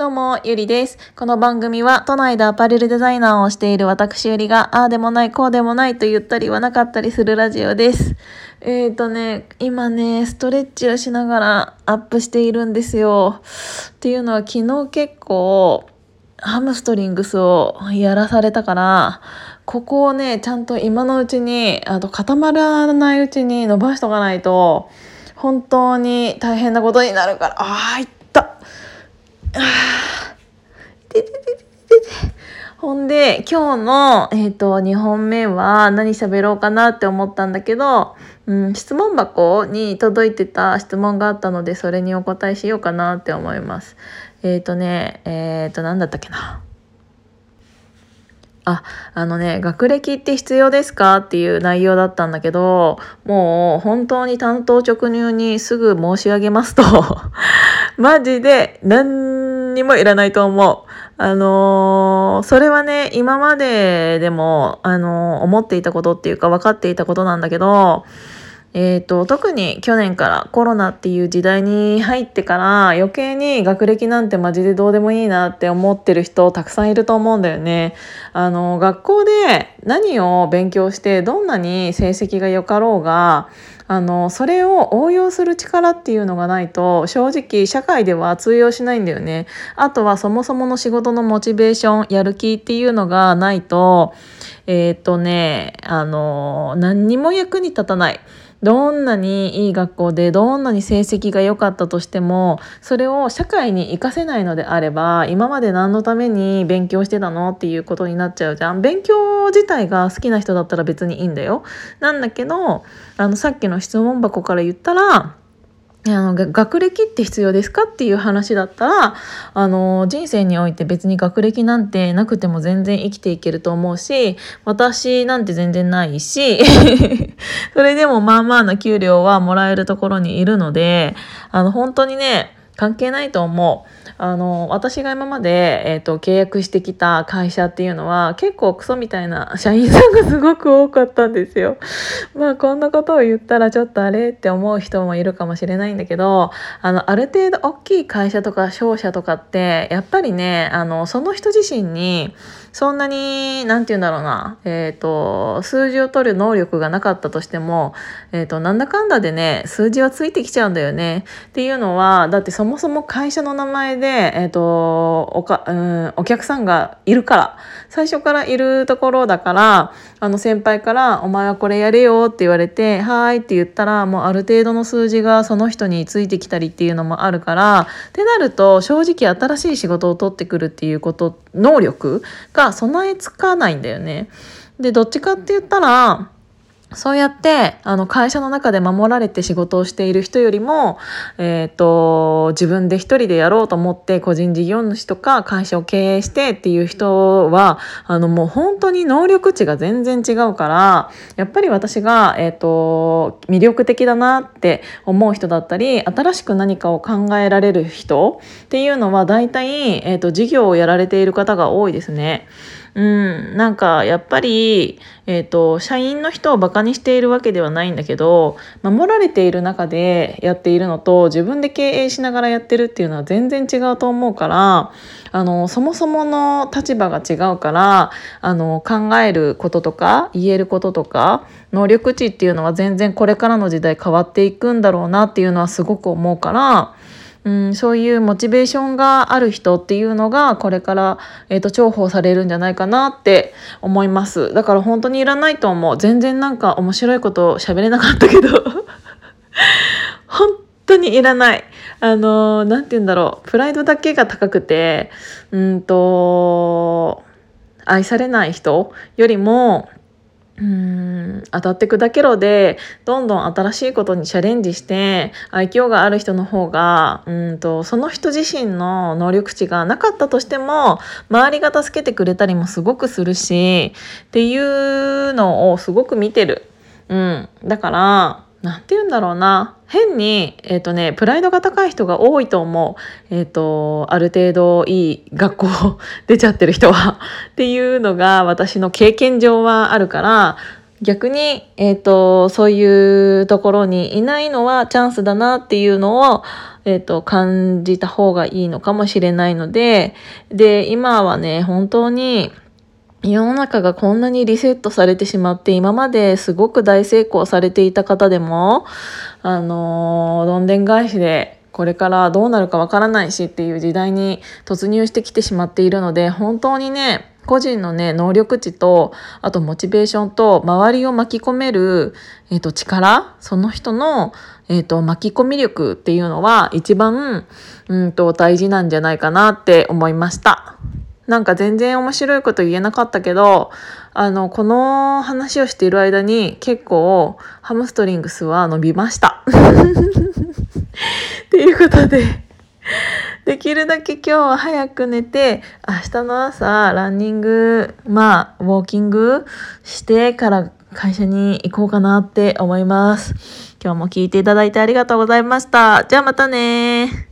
どうも、ゆりです。この番組は、都内でアパレルデザイナーをしている私ゆりが、ああでもない、こうでもないと言ったり言わなかったりするラジオです。えーとね、今ね、ストレッチをしながらアップしているんですよ。っていうのは、昨日結構、ハムストリングスをやらされたから、ここをね、ちゃんと今のうちに、あと固まらないうちに伸ばしとかないと、本当に大変なことになるから、ああ、いった。あてててててほんで、今日の、えっ、ー、と、2本目は何喋ろうかなって思ったんだけど、うん、質問箱に届いてた質問があったので、それにお答えしようかなって思います。えっ、ー、とね、えっ、ー、と、何だったっけな。あ、あのね、学歴って必要ですかっていう内容だったんだけど、もう本当に担当直入にすぐ申し上げますとマジで何にもいらないと思う。あのー、それはね、今まででも、あのー、思っていたことっていうか分かっていたことなんだけど、えーと、特に去年からコロナっていう時代に入ってから余計に学歴なんてマジでどうでもいいなって思ってる人たくさんいると思うんだよね。あの学校で何を勉強してどんなに成績が良かろうがあのそれを応用する力っていうのがないと正直社会では通用しないんだよね。あとはそもそもの仕事のモチベーションやる気っていうのがないとえっ、とねあの何にも役に立たない。どんなにいい学校でどんなに成績が良かったとしてもそれを社会に活かせないのであれば今まで何のために勉強してたのっていうことになっちゃうじゃん。勉強自体が好きな人だったら別にいいんだよ。なんだけどあのさっきの質問箱から言ったらあの学歴って必要ですかっていう話だったらあの人生において別に学歴なんてなくても全然生きていけると思うし私なんて全然ないし それでもまあまあな給料はもらえるところにいるのであの本当にね関係ないと思う。あの私が今まで、えーと、契約してきた会社っていうのは結構クソみたいな社員さんがすごく多かったんですよ。まあこんなことを言ったらちょっとあれって思う人もいるかもしれないんだけどあのある程度大きい会社とか商社とかってやっぱりねあのその人自身にそんなに何て言うんだろうな、えーと、数字を取る能力がなかったとしても、えーと、なんだかんだでね数字はついてきちゃうんだよね。っていうのはだってそもそも会社の名前でえーと、おかうんお客さんがいるから最初からいるところだからあの先輩から「お前はこれやれよ」って言われて「はい」って言ったらもうある程度の数字がその人についてきたりっていうのもあるからってなると正直新しい仕事を取ってくるっていうことって能力が備えつかないんだよね。でどっちかって言ったらそうやってあの会社の中で守られて仕事をしている人よりも、えーと、自分で一人でやろうと思って個人事業主とか会社を経営してっていう人はあのもう本当に能力値が全然違うからやっぱり私が、えーと、魅力的だなって思う人だったり新しく何かを考えられる人っていうのは大体、えーと事業をやられている方が多いですね。うん、なんかやっぱり、えーと、社員の人をバカにしているわけではないんだけど守られている中でやっているのと自分で経営しながらやってるっていうのは全然違うと思うからあのそもそもの立場が違うからあの考えることとか言えることとか能力値っていうのは全然これからの時代変わっていくんだろうなっていうのはすごく思うから。うん、そういうモチベーションがある人っていうのがこれから、えーと、重宝されるんじゃないかなって思います。だから本当にいらないと思う。全然なんか面白いこと喋れなかったけど。本当にいらない。あの何て言うんだろう。プライドだけが高くてうんと愛されない人よりもうん当たって砕けろでどんどん新しいことにチャレンジして愛嬌がある人の方がうんとその人自身の能力値がなかったとしても周りが助けてくれたりもすごくするしっていうのをすごく見てる。うん、だから何て言うんだろうな。変に、えーとね、プライドが高い人が多いと思う、えーと、ある程度いい学校 出ちゃってる人は。っていうのが私の経験上はあるから。逆に、えーと、そういうところにいないのはチャンスだなっていうのをえっ、と、感じた方がいいのかもしれないので、で、今はね、本当に、世の中がこんなにリセットされてしまって、今まですごく大成功されていた方でも、あのー、どんでん返しで、これからどうなるかわからないしっていう時代に突入してきてしまっているので、本当にね、個人のね、能力値と、あとモチベーションと、周りを巻き込める、えっ、ー、と、力、その人の、えっ、ー、と、巻き込み力っていうのは一番、うんと、大事なんじゃないかなって思いました。なんか全然面白いこと言えなかったけど、あの、この話をしている間に結構ハムストリングスは伸びました。っていうことで、できるだけ今日は早く寝て、明日の朝ランニング、まあ、ウォーキングしてから会社に行こうかなって思います。今日も聞いていただいてありがとうございました。じゃあまたね